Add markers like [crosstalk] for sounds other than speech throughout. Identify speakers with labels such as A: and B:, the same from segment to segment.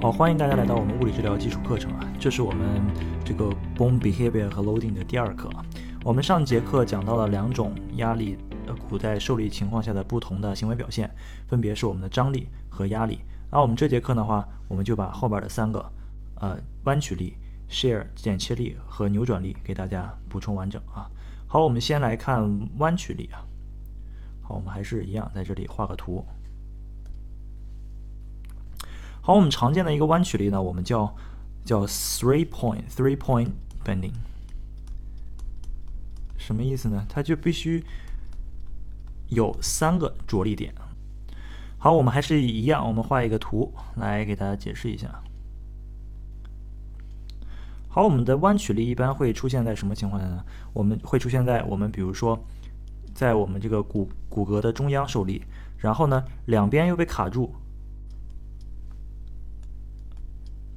A: 好，欢迎大家来到我们物理治疗基础课程啊，这是我们这个 bone behavior 和 loading 的第二课。我们上节课讲到了两种压力呃骨在受力情况下的不同的行为表现，分别是我们的张力和压力。那我们这节课的话，我们就把后边的三个呃弯曲力、shear 剪切力和扭转力给大家补充完整啊。好，我们先来看弯曲力啊。好，我们还是一样在这里画个图。好，我们常见的一个弯曲力呢，我们叫叫 three point three point bending，什么意思呢？它就必须有三个着力点。好，我们还是一样，我们画一个图来给大家解释一下。好，我们的弯曲力一般会出现在什么情况下呢？我们会出现在我们比如说，在我们这个骨骨骼的中央受力，然后呢两边又被卡住。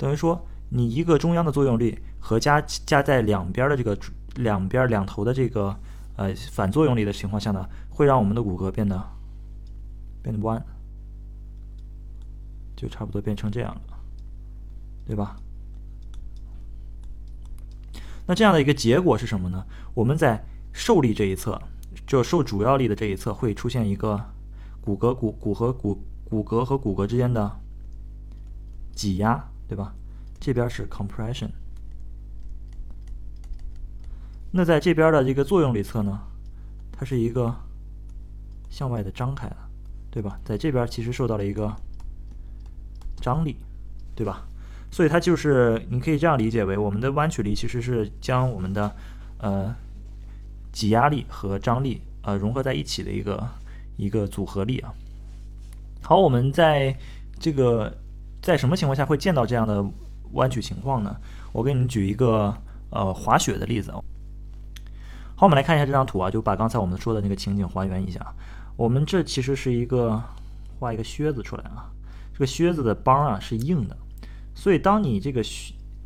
A: 等于说，你一个中央的作用力和加加在两边的这个两边两头的这个呃反作用力的情况下呢，会让我们的骨骼变得变得弯，就差不多变成这样了，对吧？那这样的一个结果是什么呢？我们在受力这一侧，就受主要力的这一侧会出现一个骨骼骨骨和骨骨骼和骨骼之间的挤压。对吧？这边是 compression。那在这边的这个作用力侧呢，它是一个向外的张开的，对吧？在这边其实受到了一个张力，对吧？所以它就是你可以这样理解为，我们的弯曲力其实是将我们的呃挤压力和张力呃融合在一起的一个一个组合力啊。好，我们在这个。在什么情况下会见到这样的弯曲情况呢？我给你们举一个呃滑雪的例子。好，我们来看一下这张图啊，就把刚才我们说的那个情景还原一下。我们这其实是一个画一个靴子出来啊，这个靴子的帮啊是硬的，所以当你这个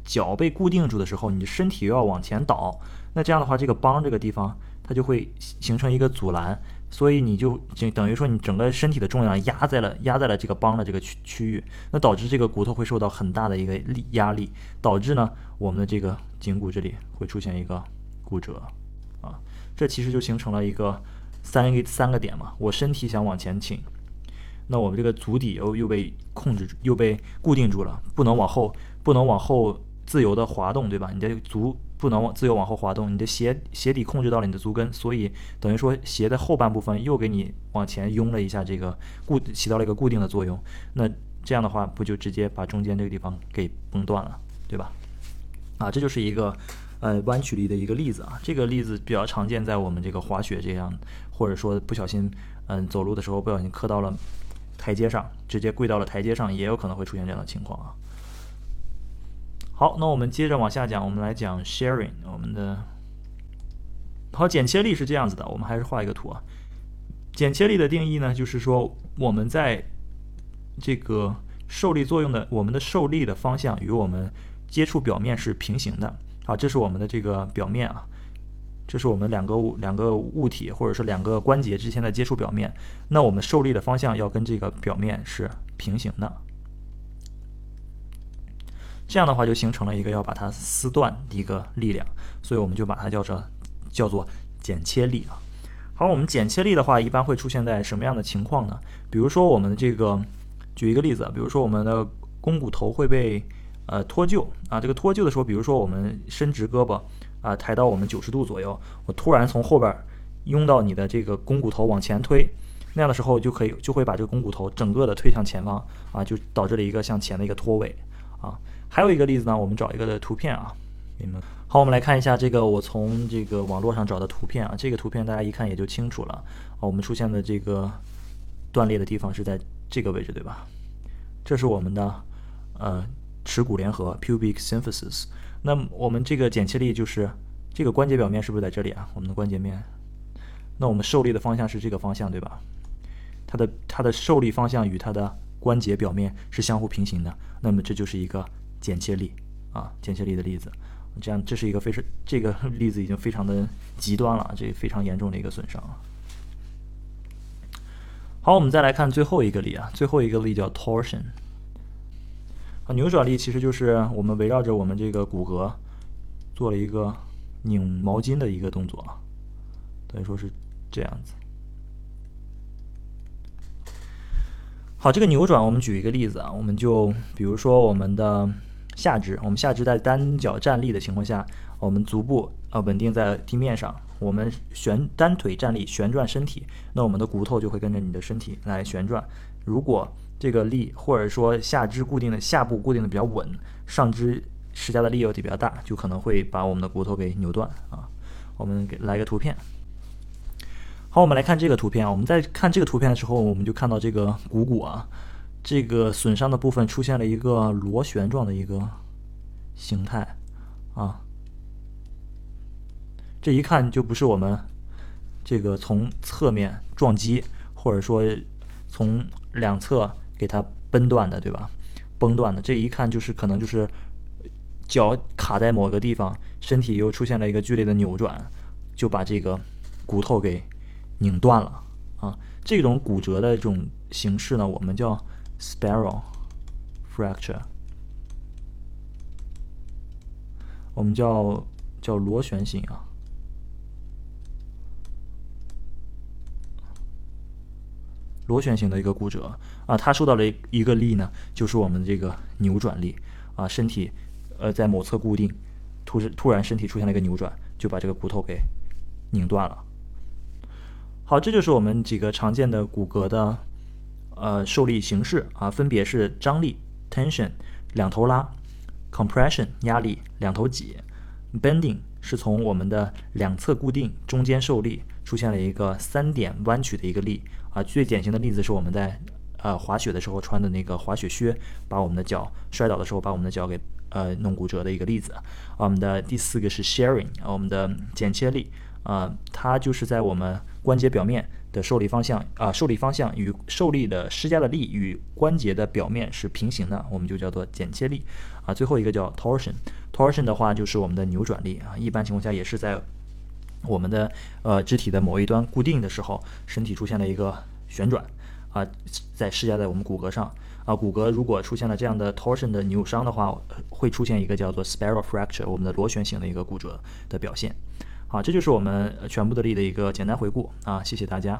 A: 脚被固定住的时候，你的身体又要往前倒，那这样的话，这个帮这个地方它就会形成一个阻拦。所以你就就等于说你整个身体的重量压在了压在了这个帮的这个区区域，那导致这个骨头会受到很大的一个力压力，导致呢我们的这个颈骨这里会出现一个骨折，啊，这其实就形成了一个三个三个点嘛。我身体想往前倾，那我们这个足底又又被控制住，又被固定住了，不能往后不能往后自由的滑动，对吧？你的足。不能往自由往后滑动，你的鞋鞋底控制到了你的足跟，所以等于说鞋的后半部分又给你往前拥了一下，这个固起到了一个固定的作用。那这样的话，不就直接把中间这个地方给崩断了，对吧？啊，这就是一个呃弯曲力的一个例子啊。这个例子比较常见在我们这个滑雪这样，或者说不小心嗯走路的时候不小心磕到了台阶上，直接跪到了台阶上，也有可能会出现这样的情况啊。好，那我们接着往下讲，我们来讲 sharing。我们的好剪切力是这样子的，我们还是画一个图啊。剪切力的定义呢，就是说我们在这个受力作用的，我们的受力的方向与我们接触表面是平行的。好，这是我们的这个表面啊，这是我们两个物两个物体或者是两个关节之间的接触表面，那我们受力的方向要跟这个表面是平行的。这样的话就形成了一个要把它撕断的一个力量，所以我们就把它叫做叫做剪切力啊。好，我们剪切力的话，一般会出现在什么样的情况呢？比如说我们的这个，举一个例子，比如说我们的肱骨头会被呃脱臼啊。这个脱臼的时候，比如说我们伸直胳膊啊，抬到我们九十度左右，我突然从后边拥到你的这个肱骨头往前推，那样的时候就可以就会把这个肱骨头整个的推向前方啊，就导致了一个向前的一个脱位啊。还有一个例子呢，我们找一个的图片啊，你们好，我们来看一下这个我从这个网络上找的图片啊，这个图片大家一看也就清楚了啊，我们出现的这个断裂的地方是在这个位置，对吧？这是我们的呃耻骨联合 （pubic symphysis）。那我们这个剪切力就是这个关节表面是不是在这里啊？我们的关节面，那我们受力的方向是这个方向，对吧？它的它的受力方向与它的关节表面是相互平行的，那么这就是一个。剪切力啊，剪切力的例子，这样这是一个非常这个 [laughs] 例子已经非常的极端了，这非常严重的一个损伤。好，我们再来看最后一个例啊，最后一个例叫 torsion。啊，扭转力其实就是我们围绕着我们这个骨骼做了一个拧毛巾的一个动作啊，等于说是这样子。好，这个扭转我们举一个例子啊，我们就比如说我们的下肢，我们下肢在单脚站立的情况下，我们足部呃稳定在地面上，我们旋单腿站立旋转身体，那我们的骨头就会跟着你的身体来旋转。如果这个力或者说下肢固定的下部固定的比较稳，上肢施加的力又比较大，就可能会把我们的骨头给扭断啊。我们给来个图片。好，我们来看这个图片啊。我们在看这个图片的时候，我们就看到这个股骨啊，这个损伤的部分出现了一个螺旋状的一个形态啊。这一看就不是我们这个从侧面撞击，或者说从两侧给它崩断的，对吧？崩断的，这一看就是可能就是脚卡在某个地方，身体又出现了一个剧烈的扭转，就把这个骨头给。拧断了啊！这种骨折的这种形式呢，我们叫 spiral fracture，我们叫叫螺旋形啊，螺旋形的一个骨折。啊，它受到了一个力呢，就是我们的这个扭转力。啊，身体呃在某侧固定，突然突然身体出现了一个扭转，就把这个骨头给拧断了。好，这就是我们几个常见的骨骼的呃受力形式啊，分别是张力 （tension）、两头拉 （compression）、压力两头挤 （bending） 是从我们的两侧固定，中间受力，出现了一个三点弯曲的一个力啊。最典型的例子是我们在呃滑雪的时候穿的那个滑雪靴，把我们的脚摔倒的时候把我们的脚给呃弄骨折的一个例子。我们的第四个是 sharing，我们的剪切力啊，它就是在我们关节表面的受力方向啊，受力方向与受力的施加的力与关节的表面是平行的，我们就叫做剪切力啊。最后一个叫 torsion，torsion 的话就是我们的扭转力啊。一般情况下也是在我们的呃肢体的某一端固定的时候，身体出现了一个旋转啊，在施加在我们骨骼上啊。骨骼如果出现了这样的 torsion 的扭伤的话，会出现一个叫做 spiral fracture，我们的螺旋形的一个骨折的表现。好，这就是我们全部的例的一个简单回顾啊，谢谢大家。